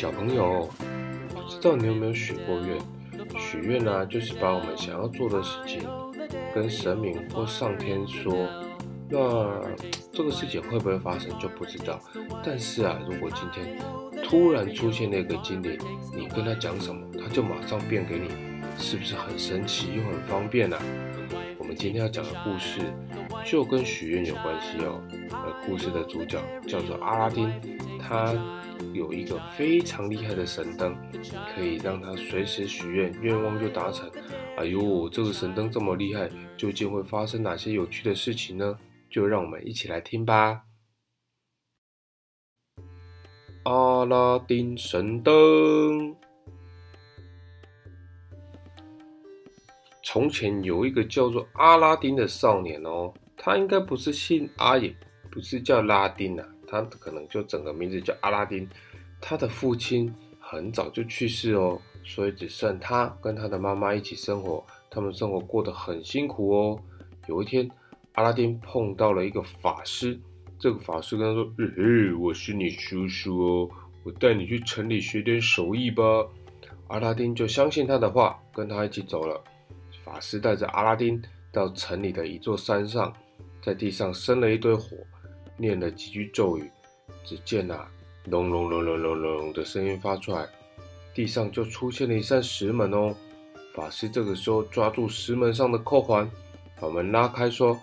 小朋友，不知道你有没有许过愿？许愿呢，就是把我们想要做的事情跟神明或上天说，那这个事情会不会发生就不知道。但是啊，如果今天突然出现那个精灵，你跟他讲什么，他就马上变给你，是不是很神奇又很方便呢？我们今天要讲的故事就跟许愿有关系哦。呃，故事的主角叫做阿拉丁，他。有一个非常厉害的神灯，可以让他随时许愿，愿望就达成。哎呦，这个神灯这么厉害，究竟会发生哪些有趣的事情呢？就让我们一起来听吧。阿拉丁神灯。从前有一个叫做阿拉丁的少年哦，他应该不是姓阿，也不是叫拉丁啊。他可能就整个名字叫阿拉丁，他的父亲很早就去世哦，所以只剩他跟他的妈妈一起生活，他们生活过得很辛苦哦。有一天，阿拉丁碰到了一个法师，这个法师跟他说：“嘿嘿，我是你叔叔哦，我带你去城里学点手艺吧。”阿拉丁就相信他的话，跟他一起走了。法师带着阿拉丁到城里的一座山上，在地上生了一堆火。念了几句咒语，只见呐，隆隆隆隆隆隆的声音发出来，地上就出现了一扇石门哦。法师这个时候抓住石门上的扣环，把门拉开，说：“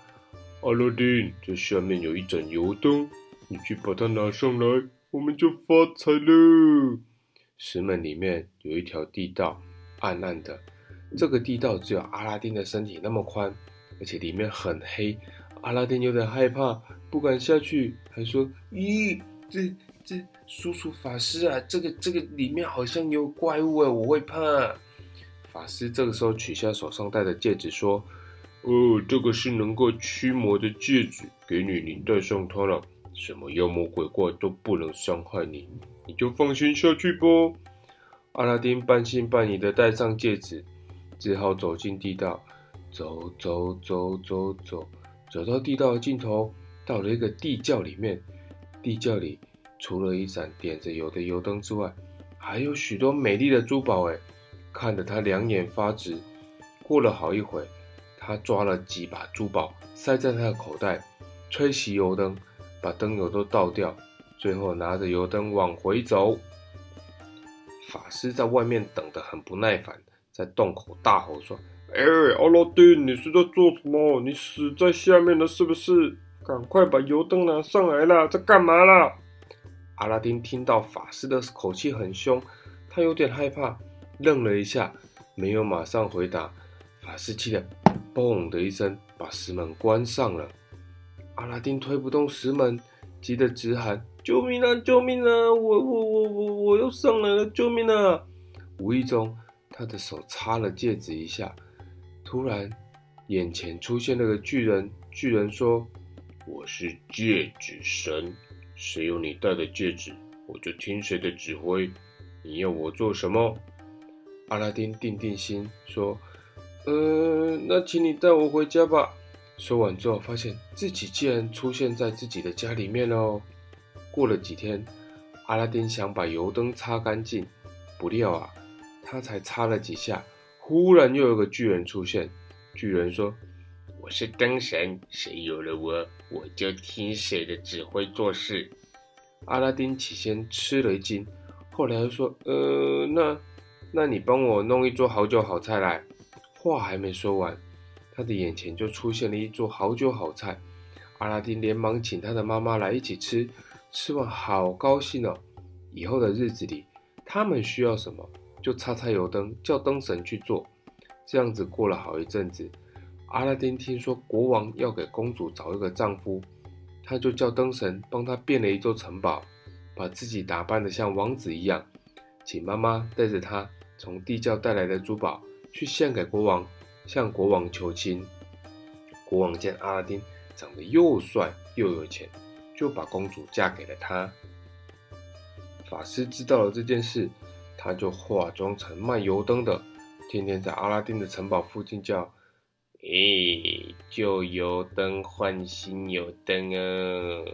阿拉丁，这下面有一盏油灯，你去把它拿上来，我们就发财了。”石门里面有一条地道，暗暗的，这个地道只有阿拉丁的身体那么宽，而且里面很黑。阿拉丁有点害怕。不敢下去，还说：“咦，这这叔叔法师啊，这个这个里面好像有怪物哎，我会怕。”法师这个时候取下手上戴的戒指，说：“哦，这个是能够驱魔的戒指，给你，你戴上它了，什么妖魔鬼怪都不能伤害你，你就放心下去吧。”阿拉丁半信半疑的戴上戒指，只好走进地道，走走走走走，走到地道的尽头。到了一个地窖里面，地窖里除了一盏点着油的油灯之外，还有许多美丽的珠宝。哎，看得他两眼发直。过了好一会，他抓了几把珠宝塞在他的口袋，吹熄油灯，把灯油都倒掉，最后拿着油灯往回走。法师在外面等得很不耐烦，在洞口大吼说：“哎，阿拉丁，你是在做什么？你死在下面了是不是？”赶快把油灯拿上来了，在干嘛啦？阿拉丁听到法师的口气很凶，他有点害怕，愣了一下，没有马上回答。法师气得嘣的一声把石门关上了。阿拉丁推不动石门，急得直喊：“救命啊！救命啊！我我我我我又上来了！救命啊！”无意中，他的手擦了戒指一下，突然眼前出现了个巨人。巨人说。我是戒指神，谁有你戴的戒指，我就听谁的指挥。你要我做什么？阿拉丁定定心说：“呃，那请你带我回家吧。”说完之后，发现自己竟然出现在自己的家里面哦。过了几天，阿拉丁想把油灯擦干净，不料啊，他才擦了几下，忽然又有个巨人出现。巨人说。我是灯神，谁有了我，我就听谁的指挥做事。阿拉丁起先吃了一惊，后来又说：“呃，那，那你帮我弄一桌好酒好菜来。”话还没说完，他的眼前就出现了一桌好酒好菜。阿拉丁连忙请他的妈妈来一起吃，吃完好高兴哦。以后的日子里，他们需要什么，就擦擦油灯，叫灯神去做。这样子过了好一阵子。阿拉丁听说国王要给公主找一个丈夫，他就叫灯神帮他变了一座城堡，把自己打扮得像王子一样，请妈妈带着他从地窖带来的珠宝去献给国王，向国王求亲。国王见阿拉丁长得又帅又有钱，就把公主嫁给了他。法师知道了这件事，他就化妆成卖油灯的，天天在阿拉丁的城堡附近叫。诶，旧油灯换新油灯哦，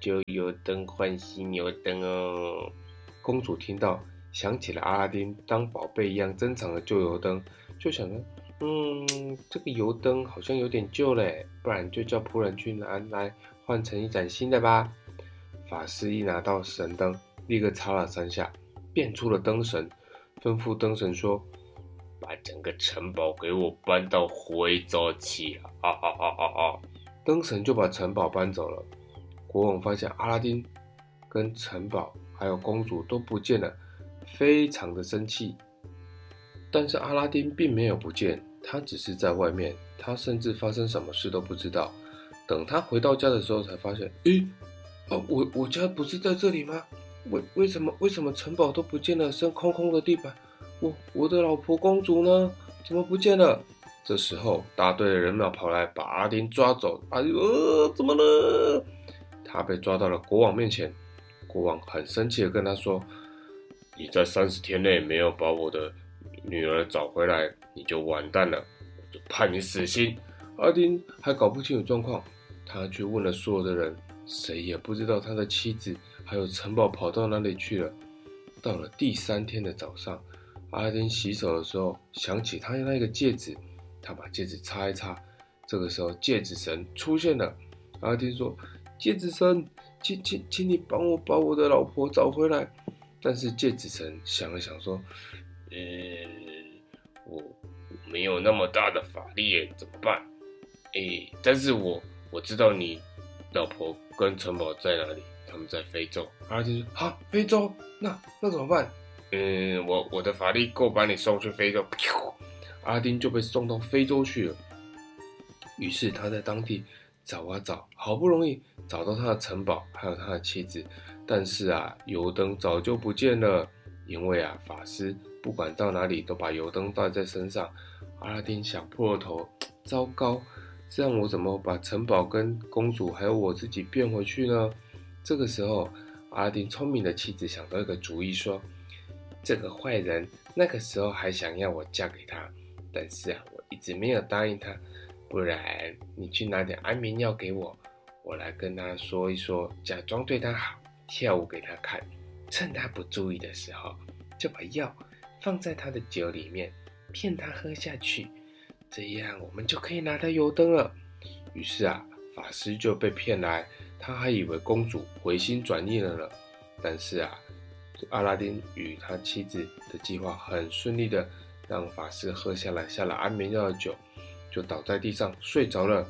旧油灯换新油灯哦。公主听到，想起了阿拉丁当宝贝一样珍藏的旧油灯，就想着，嗯，这个油灯好像有点旧嘞，不然就叫仆人去拿来换成一盏新的吧。法师一拿到神灯，立刻擦了三下，变出了灯神，吩咐灯神说：“把整个城堡给我搬到徽州去啊！”啊啊啊啊！灯神就把城堡搬走了。国王发现阿拉丁跟城堡还有公主都不见了，非常的生气。但是阿拉丁并没有不见，他只是在外面，他甚至发生什么事都不知道。等他回到家的时候，才发现，诶，哦，我我家不是在这里吗？为为什么为什么城堡都不见了，剩空空的地板？我我的老婆公主呢？怎么不见了？这时候，大队的人马跑来把阿丁抓走。哎呦，怎么了？他被抓到了国王面前。国王很生气的跟他说：“你在三十天内没有把我的女儿找回来，你就完蛋了，我就判你死刑。”阿丁还搞不清楚状况，他去问了所有的人，谁也不知道他的妻子还有城堡跑到哪里去了。到了第三天的早上，阿丁洗手的时候想起他那个戒指。他把戒指擦一擦，这个时候戒指神出现了。阿丁说：“戒指神，请请请你帮我把我的老婆找回来。”但是戒指神想了想说：“呃，我没有那么大的法力，怎么办？哎，但是我我知道你老婆跟城堡在哪里，他们在非洲。”阿丁说：“啊，非洲，那那怎么办？嗯，我我的法力够把你送去非洲。”阿丁就被送到非洲去了。于是他在当地找啊找，好不容易找到他的城堡，还有他的妻子。但是啊，油灯早就不见了，因为啊，法师不管到哪里都把油灯带在身上。阿拉丁想破了头，糟糕，这样我怎么把城堡跟公主还有我自己变回去呢？这个时候，阿拉丁聪明的妻子想到一个主意，说：“这个坏人那个时候还想要我嫁给他。”但是啊，我一直没有答应他，不然你去拿点安眠药给我，我来跟他说一说，假装对他好，跳舞给他看，趁他不注意的时候，就把药放在他的酒里面，骗他喝下去，这样我们就可以拿到油灯了。于是啊，法师就被骗来，他还以为公主回心转意了呢。但是啊，阿拉丁与他妻子的计划很顺利的。让法师喝下了下了安眠药的酒，就倒在地上睡着了。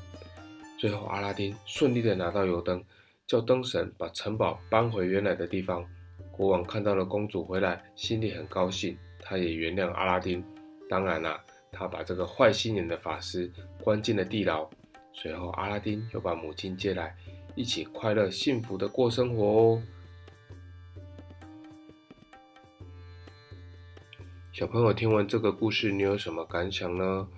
最后，阿拉丁顺利的拿到油灯，叫灯神把城堡搬回原来的地方。国王看到了公主回来，心里很高兴，他也原谅阿拉丁。当然啦，他把这个坏心眼的法师关进了地牢。随后，阿拉丁又把母亲接来，一起快乐幸福的过生活哦。小朋友听完这个故事，你有什么感想呢？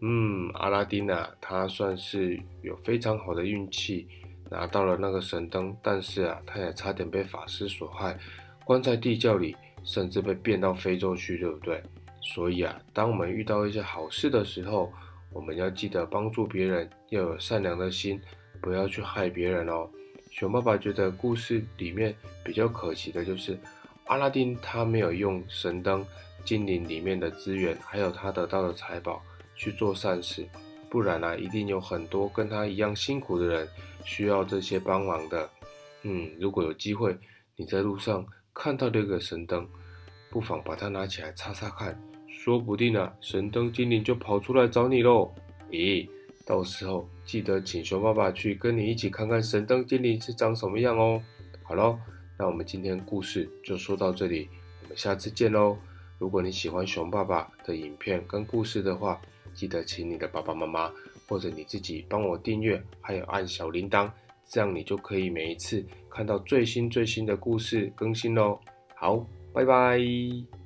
嗯，阿拉丁啊，他算是有非常好的运气，拿到了那个神灯，但是啊，他也差点被法师所害，关在地窖里，甚至被变到非洲去，对不对？所以啊，当我们遇到一些好事的时候，我们要记得帮助别人，要有善良的心，不要去害别人哦。熊爸爸觉得故事里面比较可惜的就是阿拉丁他没有用神灯。精灵里面的资源，还有他得到的财宝去做善事，不然啊，一定有很多跟他一样辛苦的人需要这些帮忙的。嗯，如果有机会，你在路上看到这个神灯，不妨把它拿起来擦擦看，说不定啊，神灯精灵就跑出来找你喽。咦，到时候记得请熊爸爸去跟你一起看看神灯精灵是长什么样哦。好喽，那我们今天故事就说到这里，我们下次见喽。如果你喜欢熊爸爸的影片跟故事的话，记得请你的爸爸妈妈或者你自己帮我订阅，还有按小铃铛，这样你就可以每一次看到最新最新的故事更新喽。好，拜拜。